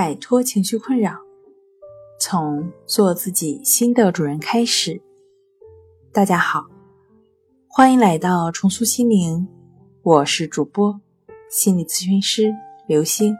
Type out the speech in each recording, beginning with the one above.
摆脱情绪困扰，从做自己新的主人开始。大家好，欢迎来到重塑心灵，我是主播心理咨询师刘星。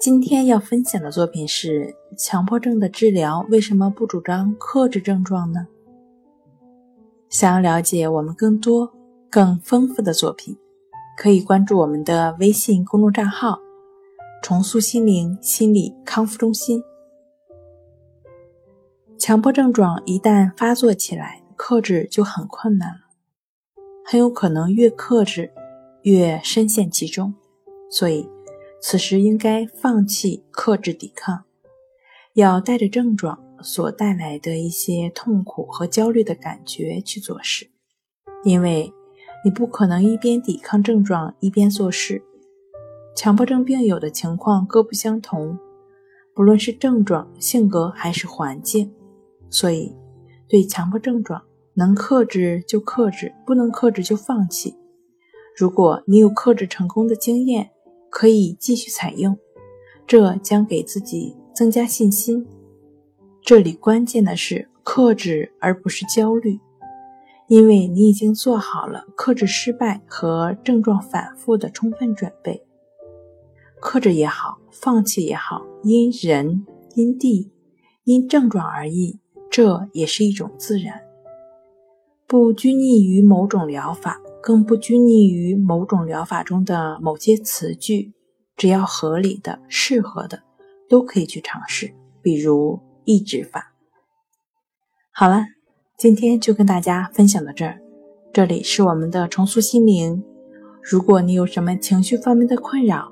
今天要分享的作品是：强迫症的治疗为什么不主张克制症状呢？想要了解我们更多、更丰富的作品，可以关注我们的微信公众账号。重塑心灵心理康复中心。强迫症状一旦发作起来，克制就很困难了，很有可能越克制越深陷其中。所以，此时应该放弃克制抵抗，要带着症状所带来的一些痛苦和焦虑的感觉去做事，因为你不可能一边抵抗症状一边做事。强迫症病友的情况各不相同，不论是症状、性格还是环境，所以对强迫症状能克制就克制，不能克制就放弃。如果你有克制成功的经验，可以继续采用，这将给自己增加信心。这里关键的是克制，而不是焦虑，因为你已经做好了克制失败和症状反复的充分准备。克制也好，放弃也好，因人、因地、因症状而异，这也是一种自然。不拘泥于某种疗法，更不拘泥于某种疗法中的某些词句，只要合理的、适合的，都可以去尝试。比如抑制法。好了，今天就跟大家分享到这儿。这里是我们的重塑心灵。如果你有什么情绪方面的困扰，